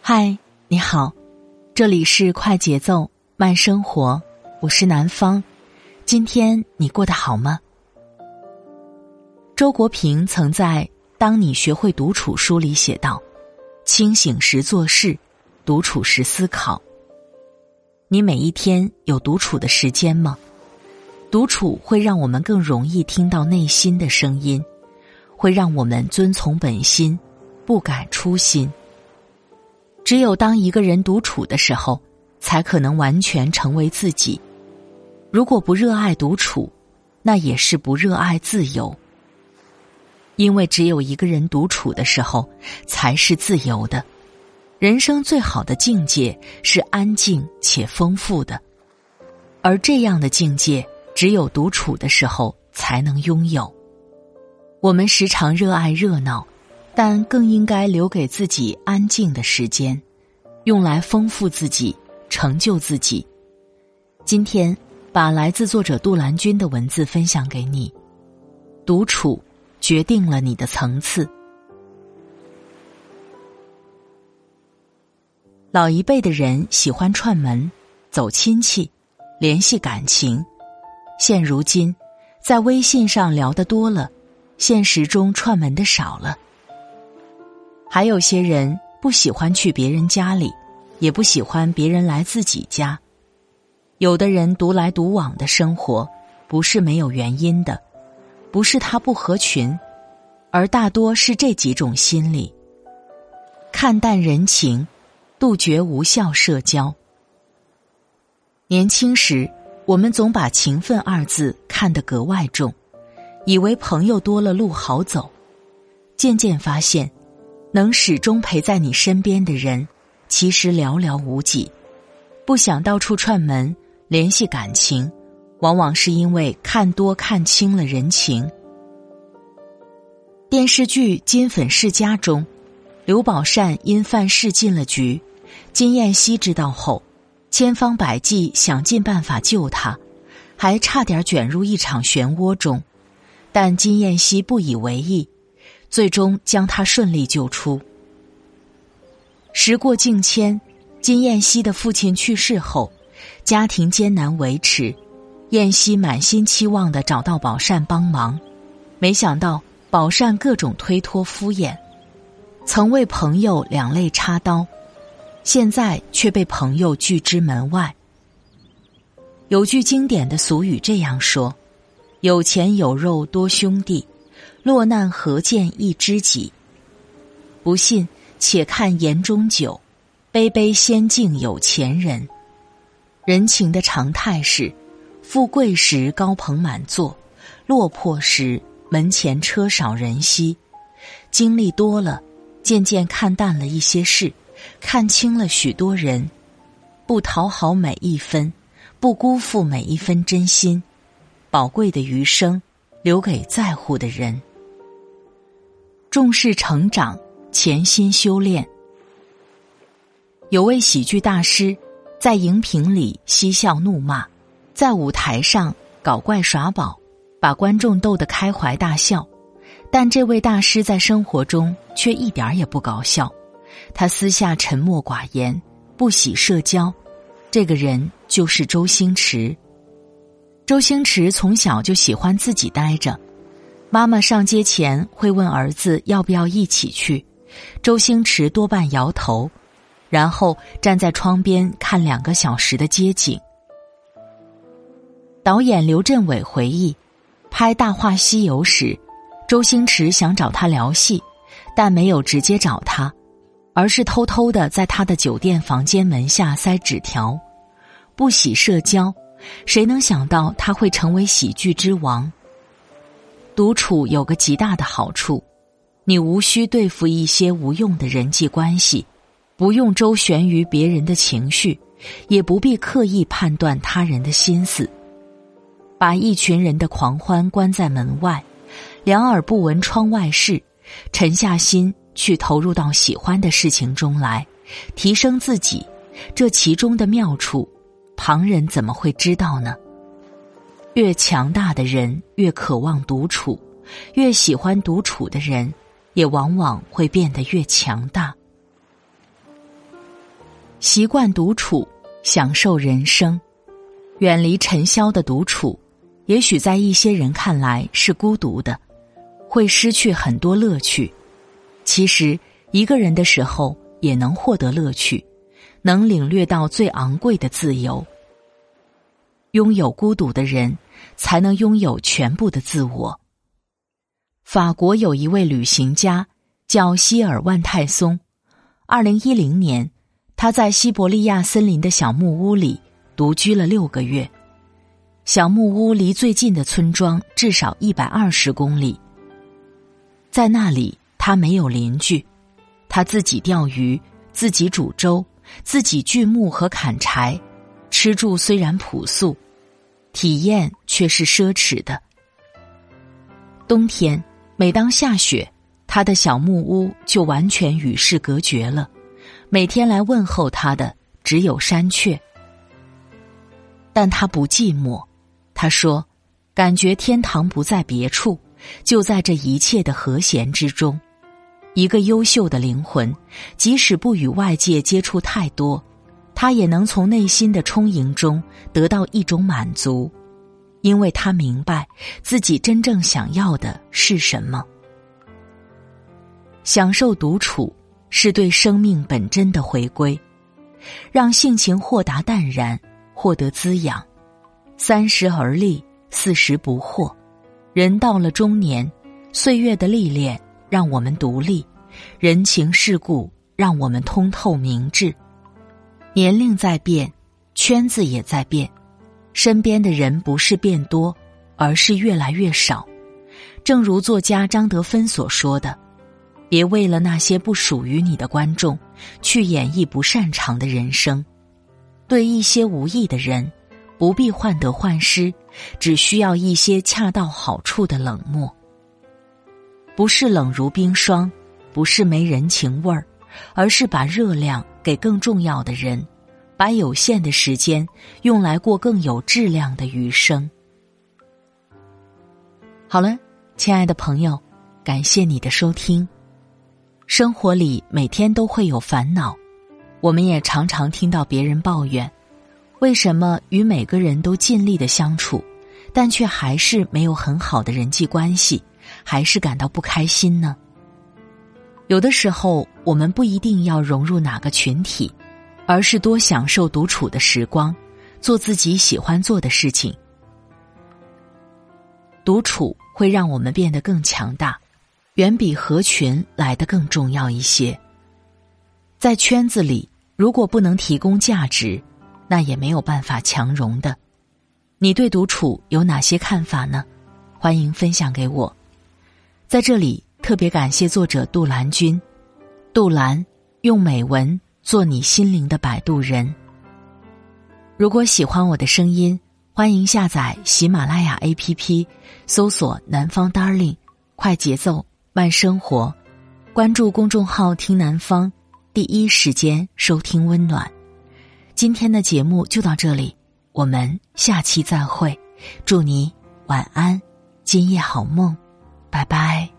嗨，你好，这里是快节奏慢生活，我是南方。今天你过得好吗？周国平曾在《当你学会独处》书里写道：“清醒时做事，独处时思考。”你每一天有独处的时间吗？独处会让我们更容易听到内心的声音。会让我们遵从本心，不改初心。只有当一个人独处的时候，才可能完全成为自己。如果不热爱独处，那也是不热爱自由。因为只有一个人独处的时候，才是自由的。人生最好的境界是安静且丰富的，而这样的境界，只有独处的时候才能拥有。我们时常热爱热闹，但更应该留给自己安静的时间，用来丰富自己、成就自己。今天，把来自作者杜兰君的文字分享给你。独处决定了你的层次。老一辈的人喜欢串门、走亲戚、联系感情，现如今，在微信上聊得多了。现实中串门的少了，还有些人不喜欢去别人家里，也不喜欢别人来自己家。有的人独来独往的生活，不是没有原因的，不是他不合群，而大多是这几种心理：看淡人情，杜绝无效社交。年轻时，我们总把“情分”二字看得格外重。以为朋友多了路好走，渐渐发现，能始终陪在你身边的人，其实寥寥无几。不想到处串门联系感情，往往是因为看多看清了人情。电视剧《金粉世家》中，刘宝善因犯事进了局，金燕西知道后，千方百计想尽办法救他，还差点卷入一场漩涡中。但金燕西不以为意，最终将他顺利救出。时过境迁，金燕西的父亲去世后，家庭艰难维持，燕西满心期望的找到宝善帮忙，没想到宝善各种推脱敷衍，曾为朋友两肋插刀，现在却被朋友拒之门外。有句经典的俗语这样说。有钱有肉多兄弟，落难何见一知己？不信，且看言中酒，杯杯先敬有钱人。人情的常态是：富贵时高朋满座，落魄时门前车少人稀。经历多了，渐渐看淡了一些事，看清了许多人，不讨好每一分，不辜负每一分真心。宝贵的余生，留给在乎的人。重视成长，潜心修炼。有位喜剧大师，在荧屏里嬉笑怒骂，在舞台上搞怪耍宝，把观众逗得开怀大笑。但这位大师在生活中却一点也不搞笑，他私下沉默寡言，不喜社交。这个人就是周星驰。周星驰从小就喜欢自己待着，妈妈上街前会问儿子要不要一起去，周星驰多半摇头，然后站在窗边看两个小时的街景。导演刘镇伟回忆，拍《大话西游》时，周星驰想找他聊戏，但没有直接找他，而是偷偷的在他的酒店房间门下塞纸条，不喜社交。谁能想到他会成为喜剧之王？独处有个极大的好处，你无需对付一些无用的人际关系，不用周旋于别人的情绪，也不必刻意判断他人的心思。把一群人的狂欢关在门外，两耳不闻窗外事，沉下心去投入到喜欢的事情中来，提升自己。这其中的妙处，旁人怎么会知道呢？越强大的人越渴望独处，越喜欢独处的人，也往往会变得越强大。习惯独处，享受人生，远离尘嚣的独处，也许在一些人看来是孤独的，会失去很多乐趣。其实，一个人的时候也能获得乐趣，能领略到最昂贵的自由。拥有孤独的人，才能拥有全部的自我。法国有一位旅行家叫希尔万泰松，二零一零年，他在西伯利亚森林的小木屋里独居了六个月。小木屋离最近的村庄至少一百二十公里，在那里他没有邻居，他自己钓鱼，自己煮粥，自己锯木和砍柴，吃住虽然朴素。体验却是奢侈的。冬天，每当下雪，他的小木屋就完全与世隔绝了。每天来问候他的只有山雀，但他不寂寞。他说：“感觉天堂不在别处，就在这一切的和弦之中。一个优秀的灵魂，即使不与外界接触太多。”他也能从内心的充盈中得到一种满足，因为他明白自己真正想要的是什么。享受独处是对生命本真的回归，让性情豁达淡然，获得滋养。三十而立，四十不惑。人到了中年，岁月的历练让我们独立，人情世故让我们通透明智。年龄在变，圈子也在变，身边的人不是变多，而是越来越少。正如作家张德芬所说的：“别为了那些不属于你的观众，去演绎不擅长的人生。对一些无意的人，不必患得患失，只需要一些恰到好处的冷漠。不是冷如冰霜，不是没人情味儿，而是把热量。”给更重要的人，把有限的时间用来过更有质量的余生。好了，亲爱的朋友，感谢你的收听。生活里每天都会有烦恼，我们也常常听到别人抱怨：为什么与每个人都尽力的相处，但却还是没有很好的人际关系，还是感到不开心呢？有的时候，我们不一定要融入哪个群体，而是多享受独处的时光，做自己喜欢做的事情。独处会让我们变得更强大，远比合群来的更重要一些。在圈子里，如果不能提供价值，那也没有办法强融的。你对独处有哪些看法呢？欢迎分享给我，在这里。特别感谢作者杜兰君，杜兰用美文做你心灵的摆渡人。如果喜欢我的声音，欢迎下载喜马拉雅 APP，搜索“南方 Darling”，快节奏慢生活，关注公众号“听南方”，第一时间收听温暖。今天的节目就到这里，我们下期再会，祝你晚安，今夜好梦，拜拜。